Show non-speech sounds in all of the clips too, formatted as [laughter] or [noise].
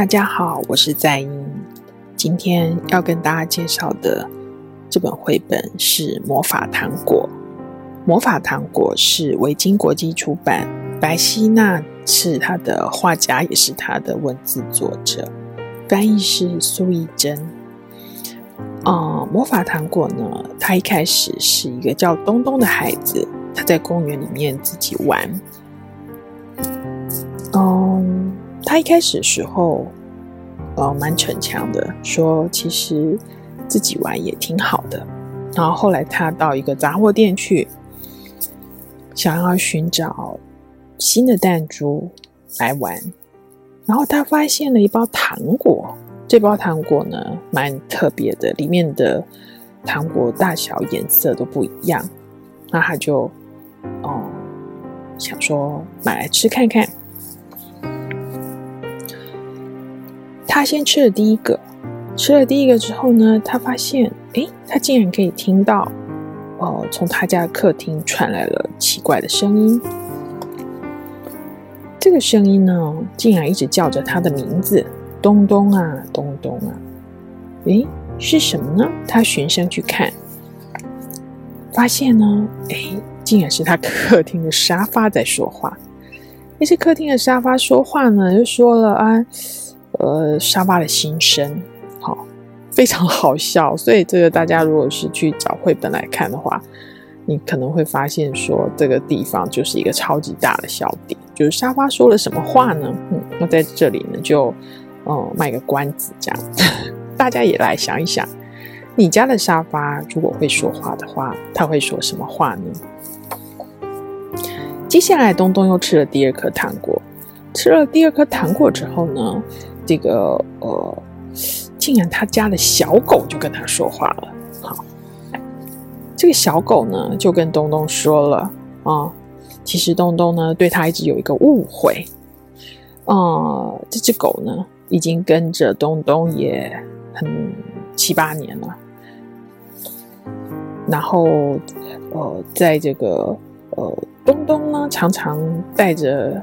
大家好，我是在英。今天要跟大家介绍的这本绘本是《魔法糖果》。《魔法糖果》是维京国际出版，白希娜是他的画家，也是他的文字作者，翻译是苏懿祯。啊、魔法糖果呢，他一开始是一个叫东东的孩子，他在公园里面自己玩。嗯，他一开始的时候，呃，蛮逞强的，说其实自己玩也挺好的。然后后来他到一个杂货店去，想要寻找新的弹珠来玩，然后他发现了一包糖果。这包糖果呢，蛮特别的，里面的糖果大小、颜色都不一样。那他就哦，想说买来吃看看。他先吃了第一个，吃了第一个之后呢，他发现，诶，他竟然可以听到，哦，从他家客厅传来了奇怪的声音。这个声音呢，竟然一直叫着他的名字。东东啊，东东啊，诶，是什么呢？他循声去看，发现呢，诶，竟然是他客厅的沙发在说话。那些客厅的沙发说话呢，就说了啊，呃，沙发的心声，好，非常好笑。所以这个大家如果是去找绘本来看的话，你可能会发现说，这个地方就是一个超级大的笑点，就是沙发说了什么话呢？嗯，那在这里呢就。哦，卖个关子，这样 [laughs] 大家也来想一想，你家的沙发如果会说话的话，他会说什么话呢？接下来，东东又吃了第二颗糖果。吃了第二颗糖果之后呢，这个呃，竟然他家的小狗就跟他说话了。好，这个小狗呢就跟东东说了啊、其实东东呢对他一直有一个误会。啊、这只狗呢。已经跟着东东也很七八年了，然后呃，在这个呃东东呢，常常带着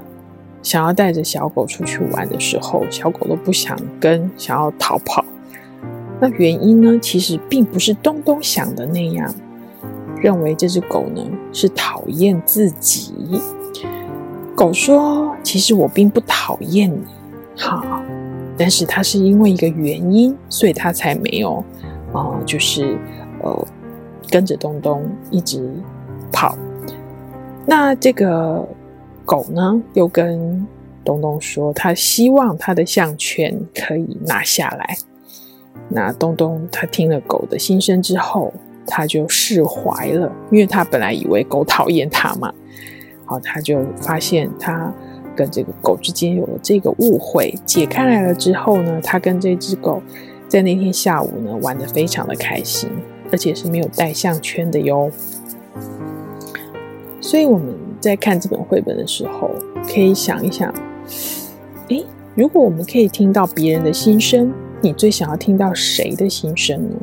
想要带着小狗出去玩的时候，小狗都不想跟，想要逃跑。那原因呢，其实并不是东东想的那样，认为这只狗呢是讨厌自己。狗说：“其实我并不讨厌你。”好。但是它是因为一个原因，所以它才没有，呃，就是呃，跟着东东一直跑。那这个狗呢，又跟东东说，他希望他的项圈可以拿下来。那东东他听了狗的心声之后，他就释怀了，因为他本来以为狗讨厌他嘛。好，他就发现他。跟这个狗之间有了这个误会，解开来了之后呢，他跟这只狗在那天下午呢玩得非常的开心，而且是没有带项圈的哟。所以我们在看这本绘本的时候，可以想一想，诶，如果我们可以听到别人的心声，你最想要听到谁的心声呢？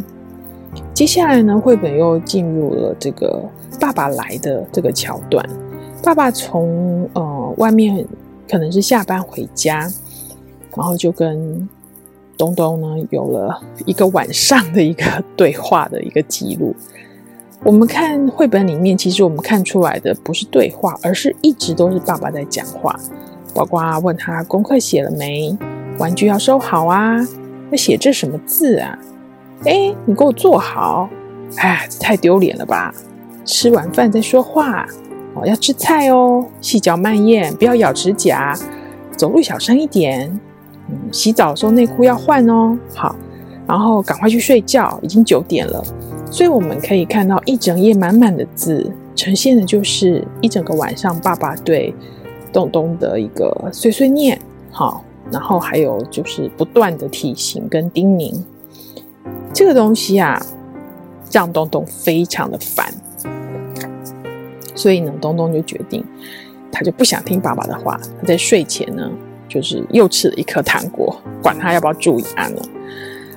接下来呢，绘本又进入了这个爸爸来的这个桥段，爸爸从呃外面。可能是下班回家，然后就跟东东呢有了一个晚上的一个 [laughs] 对话的一个记录。我们看绘本里面，其实我们看出来的不是对话，而是一直都是爸爸在讲话。呱呱问他功课写了没，玩具要收好啊，那写这什么字啊？哎，你给我坐好。哎，太丢脸了吧？吃完饭再说话。哦，要吃菜哦，细嚼慢咽，不要咬指甲，走路小声一点。嗯，洗澡的时候内裤要换哦。好，然后赶快去睡觉，已经九点了。所以我们可以看到一整页满满的字，呈现的就是一整个晚上爸爸对东东的一个碎碎念。好，然后还有就是不断的提醒跟叮咛。这个东西啊，让东东非常的烦。所以呢，东东就决定，他就不想听爸爸的话。他在睡前呢，就是又吃了一颗糖果，管他要不要注意安了。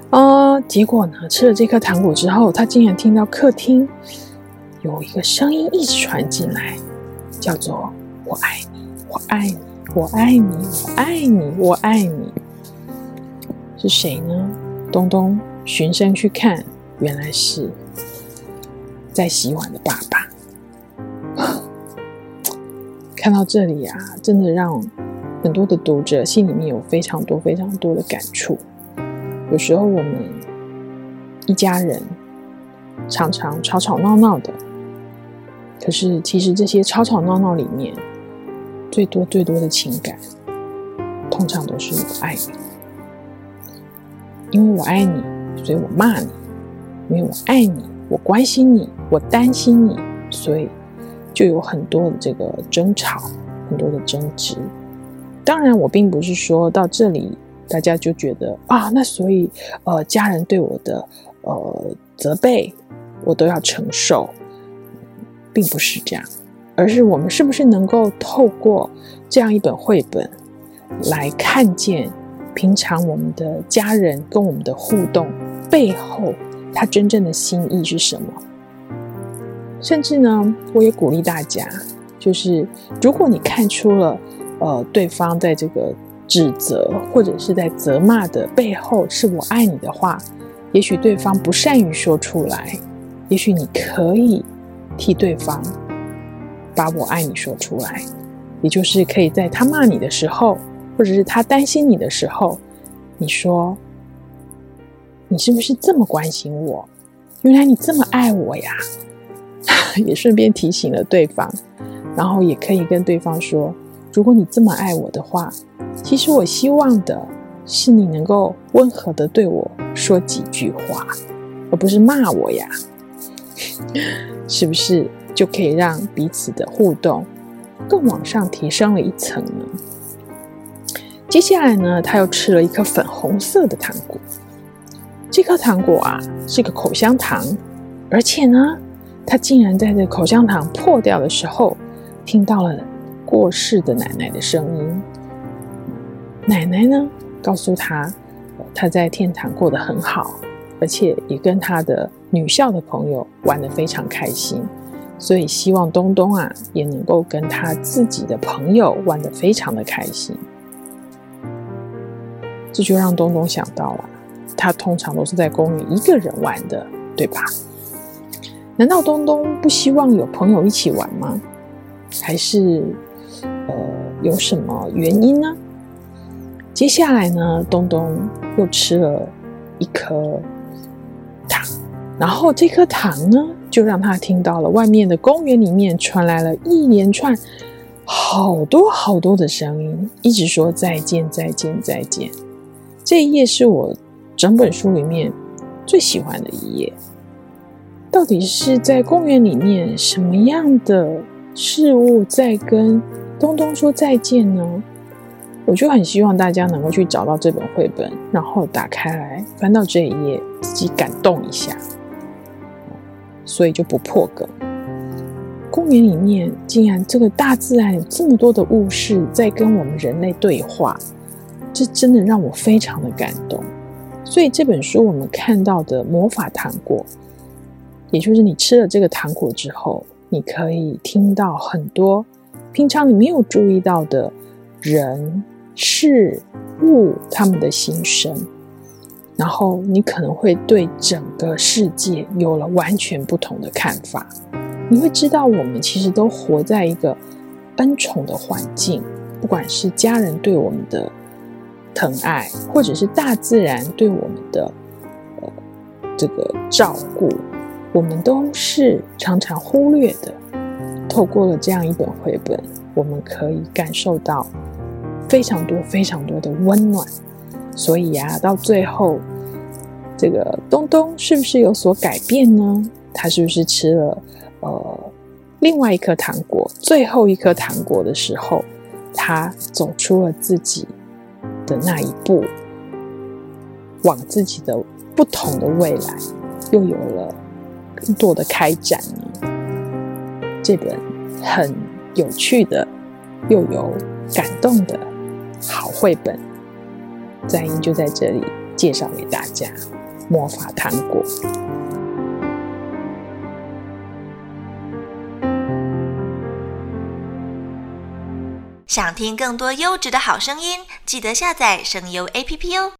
呃，结果呢，吃了这颗糖果之后，他竟然听到客厅有一个声音一直传进来，叫做“我爱你，我爱你，我爱你，我爱你，我爱你”。是谁呢？东东循声去看，原来是在洗碗的爸爸。[gasps] 看到这里啊，真的让很多的读者心里面有非常多非常多的感触。有时候我们一家人常常吵吵闹闹的，可是其实这些吵吵闹闹里面，最多最多的情感，通常都是我爱你，因为我爱你，所以我骂你；因为我爱你，我关心你，我担心你，所以。就有很多的这个争吵，很多的争执。当然，我并不是说到这里大家就觉得啊，那所以呃，家人对我的呃责备，我都要承受，并不是这样，而是我们是不是能够透过这样一本绘本来看见平常我们的家人跟我们的互动背后，他真正的心意是什么？甚至呢，我也鼓励大家，就是如果你看出了，呃，对方在这个指责或者是在责骂的背后是我爱你的话，也许对方不善于说出来，也许你可以替对方把我爱你说出来，也就是可以在他骂你的时候，或者是他担心你的时候，你说，你是不是这么关心我？原来你这么爱我呀！[laughs] 也顺便提醒了对方，然后也可以跟对方说：如果你这么爱我的话，其实我希望的是你能够温和的对我说几句话，而不是骂我呀。[laughs] 是不是就可以让彼此的互动更往上提升了一层呢？接下来呢，他又吃了一颗粉红色的糖果。这颗糖果啊，是个口香糖，而且呢。他竟然在这口香糖破掉的时候，听到了过世的奶奶的声音。奶奶呢，告诉他，他在天堂过得很好，而且也跟他的女校的朋友玩得非常开心，所以希望东东啊，也能够跟他自己的朋友玩得非常的开心。这就让东东想到了，他通常都是在公园一个人玩的，对吧？难道东东不希望有朋友一起玩吗？还是呃有什么原因呢？接下来呢，东东又吃了一颗糖，然后这颗糖呢，就让他听到了外面的公园里面传来了一连串好多好多的声音，一直说再见再见再见。这一页是我整本书里面最喜欢的一页。到底是在公园里面什么样的事物在跟东东说再见呢？我就很希望大家能够去找到这本绘本，然后打开来翻到这一页，自己感动一下。所以就不破梗。公园里面竟然这个大自然有这么多的物事在跟我们人类对话，这真的让我非常的感动。所以这本书我们看到的魔法糖果。也就是你吃了这个糖果之后，你可以听到很多平常你没有注意到的人事物他们的心声，然后你可能会对整个世界有了完全不同的看法。你会知道，我们其实都活在一个恩宠的环境，不管是家人对我们的疼爱，或者是大自然对我们的呃这个照顾。我们都是常常忽略的。透过了这样一本绘本，我们可以感受到非常多、非常多的温暖。所以呀，到最后，这个东东是不是有所改变呢？他是不是吃了呃另外一颗糖果，最后一颗糖果的时候，他走出了自己的那一步，往自己的不同的未来，又有了。更多的开展呢？这本很有趣的又有感动的好绘本，在英就在这里介绍给大家《魔法糖果》。想听更多优质的好声音，记得下载声优 APP 哦。